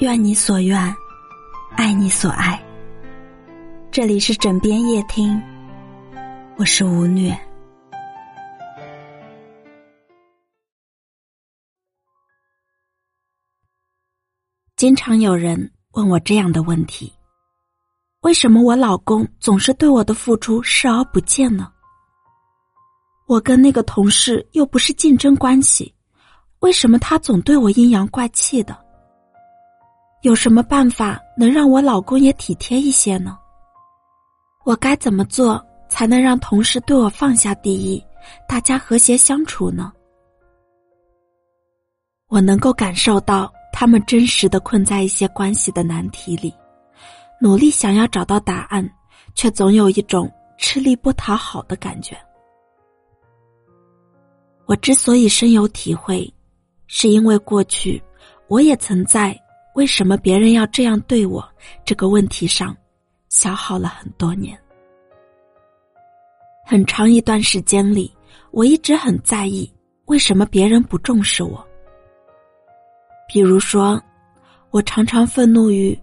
愿你所愿，爱你所爱。这里是枕边夜听，我是吴虐。经常有人问我这样的问题：为什么我老公总是对我的付出视而不见呢？我跟那个同事又不是竞争关系，为什么他总对我阴阳怪气的？有什么办法能让我老公也体贴一些呢？我该怎么做才能让同事对我放下敌意，大家和谐相处呢？我能够感受到他们真实的困在一些关系的难题里，努力想要找到答案，却总有一种吃力不讨好的感觉。我之所以深有体会，是因为过去我也曾在。为什么别人要这样对我？这个问题上，消耗了很多年。很长一段时间里，我一直很在意为什么别人不重视我。比如说，我常常愤怒于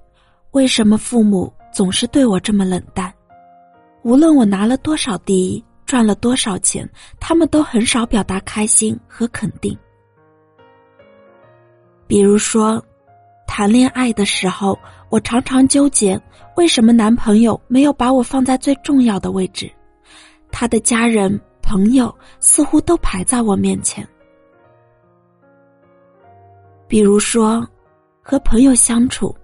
为什么父母总是对我这么冷淡。无论我拿了多少第一，赚了多少钱，他们都很少表达开心和肯定。比如说。谈恋爱的时候，我常常纠结，为什么男朋友没有把我放在最重要的位置？他的家人、朋友似乎都排在我面前。比如说，和朋友相处，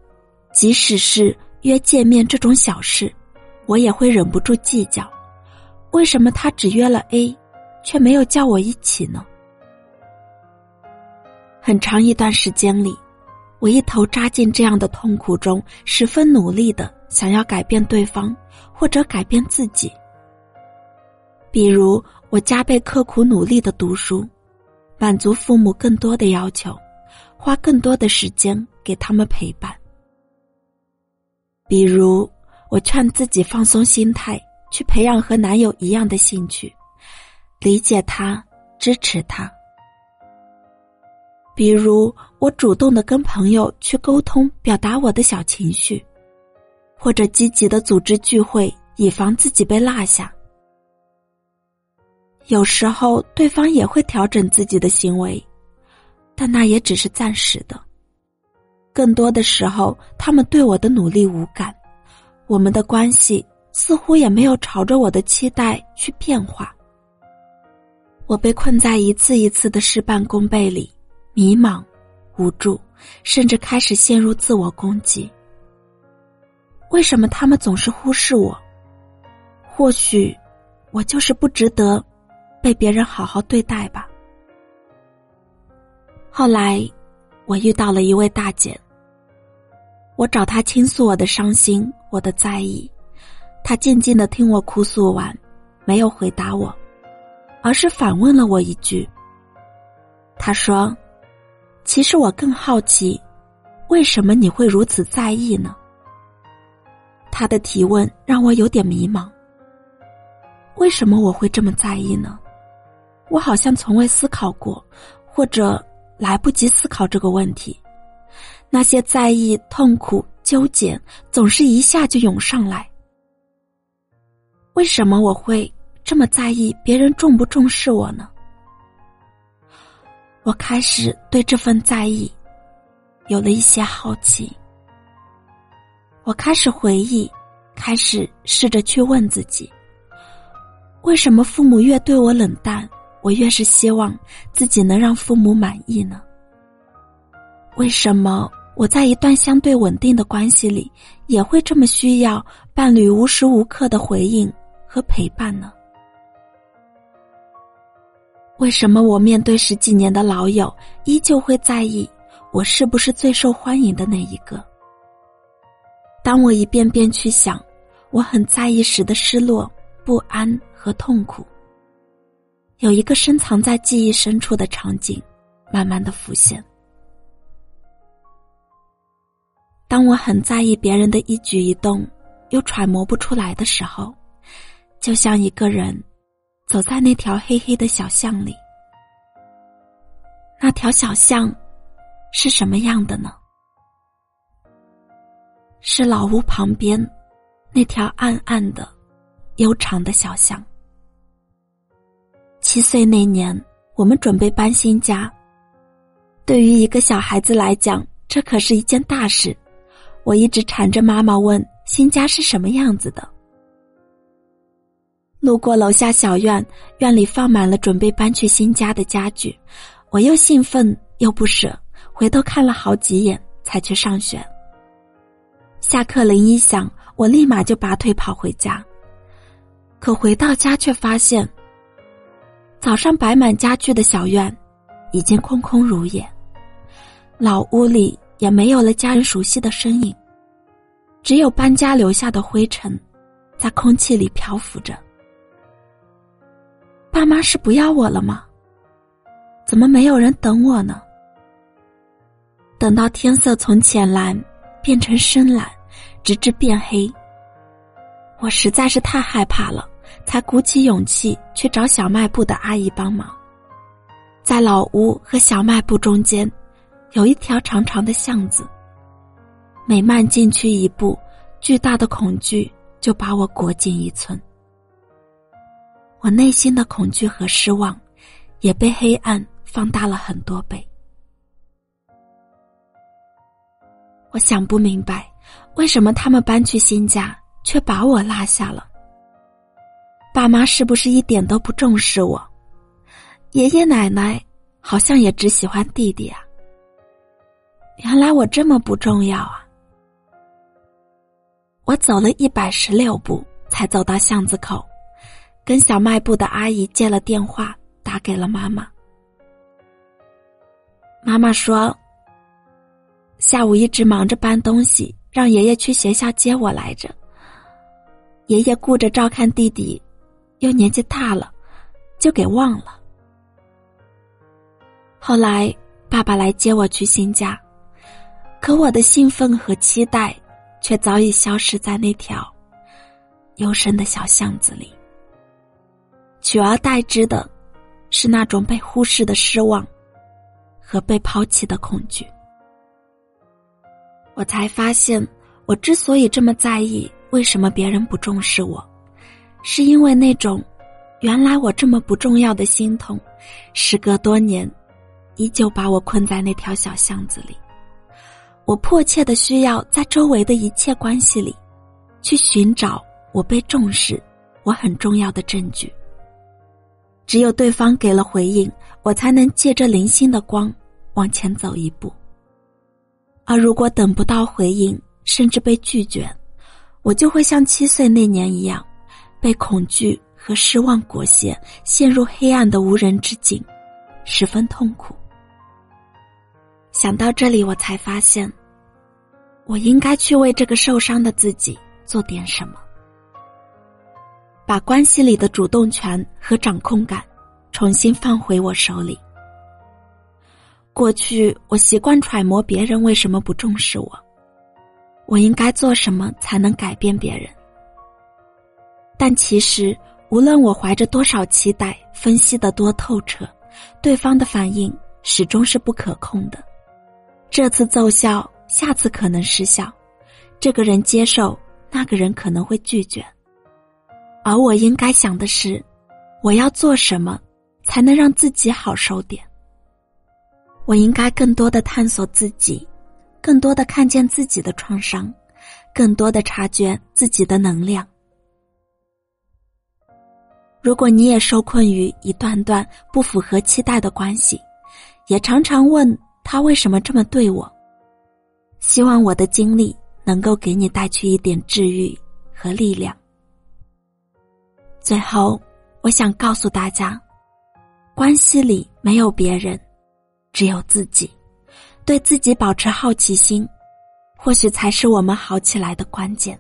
即使是约见面这种小事，我也会忍不住计较：为什么他只约了 A，却没有叫我一起呢？很长一段时间里。我一头扎进这样的痛苦中，十分努力的想要改变对方，或者改变自己。比如，我加倍刻苦努力的读书，满足父母更多的要求，花更多的时间给他们陪伴。比如，我劝自己放松心态，去培养和男友一样的兴趣，理解他，支持他。比如，我主动的跟朋友去沟通，表达我的小情绪，或者积极的组织聚会，以防自己被落下。有时候，对方也会调整自己的行为，但那也只是暂时的。更多的时候，他们对我的努力无感，我们的关系似乎也没有朝着我的期待去变化。我被困在一次一次的事半功倍里。迷茫、无助，甚至开始陷入自我攻击。为什么他们总是忽视我？或许，我就是不值得被别人好好对待吧。后来，我遇到了一位大姐。我找她倾诉我的伤心、我的在意，她静静的听我哭诉完，没有回答我，而是反问了我一句。她说。其实我更好奇，为什么你会如此在意呢？他的提问让我有点迷茫。为什么我会这么在意呢？我好像从未思考过，或者来不及思考这个问题。那些在意、痛苦、纠结，总是一下就涌上来。为什么我会这么在意别人重不重视我呢？我开始对这份在意有了一些好奇。我开始回忆，开始试着去问自己：为什么父母越对我冷淡，我越是希望自己能让父母满意呢？为什么我在一段相对稳定的关系里，也会这么需要伴侣无时无刻的回应和陪伴呢？为什么我面对十几年的老友，依旧会在意我是不是最受欢迎的那一个？当我一遍遍去想我很在意时的失落、不安和痛苦，有一个深藏在记忆深处的场景，慢慢的浮现。当我很在意别人的一举一动，又揣摩不出来的时候，就像一个人。走在那条黑黑的小巷里，那条小巷是什么样的呢？是老屋旁边那条暗暗的、悠长的小巷。七岁那年，我们准备搬新家。对于一个小孩子来讲，这可是一件大事。我一直缠着妈妈问新家是什么样子的。路过楼下小院，院里放满了准备搬去新家的家具，我又兴奋又不舍，回头看了好几眼，才去上学。下课铃一响，我立马就拔腿跑回家。可回到家却发现，早上摆满家具的小院，已经空空如也，老屋里也没有了家人熟悉的身影，只有搬家留下的灰尘，在空气里漂浮着。爸妈是不要我了吗？怎么没有人等我呢？等到天色从浅蓝变成深蓝，直至变黑，我实在是太害怕了，才鼓起勇气去找小卖部的阿姨帮忙。在老屋和小卖部中间，有一条长长的巷子。每迈进去一步，巨大的恐惧就把我裹紧一寸。我内心的恐惧和失望，也被黑暗放大了很多倍。我想不明白，为什么他们搬去新家，却把我落下了。爸妈是不是一点都不重视我？爷爷奶奶好像也只喜欢弟弟啊。原来我这么不重要啊！我走了一百十六步，才走到巷子口。跟小卖部的阿姨借了电话，打给了妈妈。妈妈说：“下午一直忙着搬东西，让爷爷去学校接我来着。爷爷顾着照看弟弟，又年纪大了，就给忘了。后来爸爸来接我去新家，可我的兴奋和期待，却早已消失在那条幽深的小巷子里。”取而代之的，是那种被忽视的失望，和被抛弃的恐惧。我才发现，我之所以这么在意为什么别人不重视我，是因为那种原来我这么不重要的心痛，时隔多年，依旧把我困在那条小巷子里。我迫切的需要在周围的一切关系里，去寻找我被重视、我很重要的证据。只有对方给了回应，我才能借着零星的光往前走一步。而如果等不到回应，甚至被拒绝，我就会像七岁那年一样，被恐惧和失望裹挟，陷入黑暗的无人之境，十分痛苦。想到这里，我才发现，我应该去为这个受伤的自己做点什么。把关系里的主动权和掌控感重新放回我手里。过去我习惯揣摩别人为什么不重视我，我应该做什么才能改变别人？但其实，无论我怀着多少期待，分析的多透彻，对方的反应始终是不可控的。这次奏效，下次可能失效；这个人接受，那个人可能会拒绝。而我应该想的是，我要做什么才能让自己好受点？我应该更多的探索自己，更多的看见自己的创伤，更多的察觉自己的能量。如果你也受困于一段段不符合期待的关系，也常常问他为什么这么对我，希望我的经历能够给你带去一点治愈和力量。最后，我想告诉大家，关系里没有别人，只有自己。对自己保持好奇心，或许才是我们好起来的关键。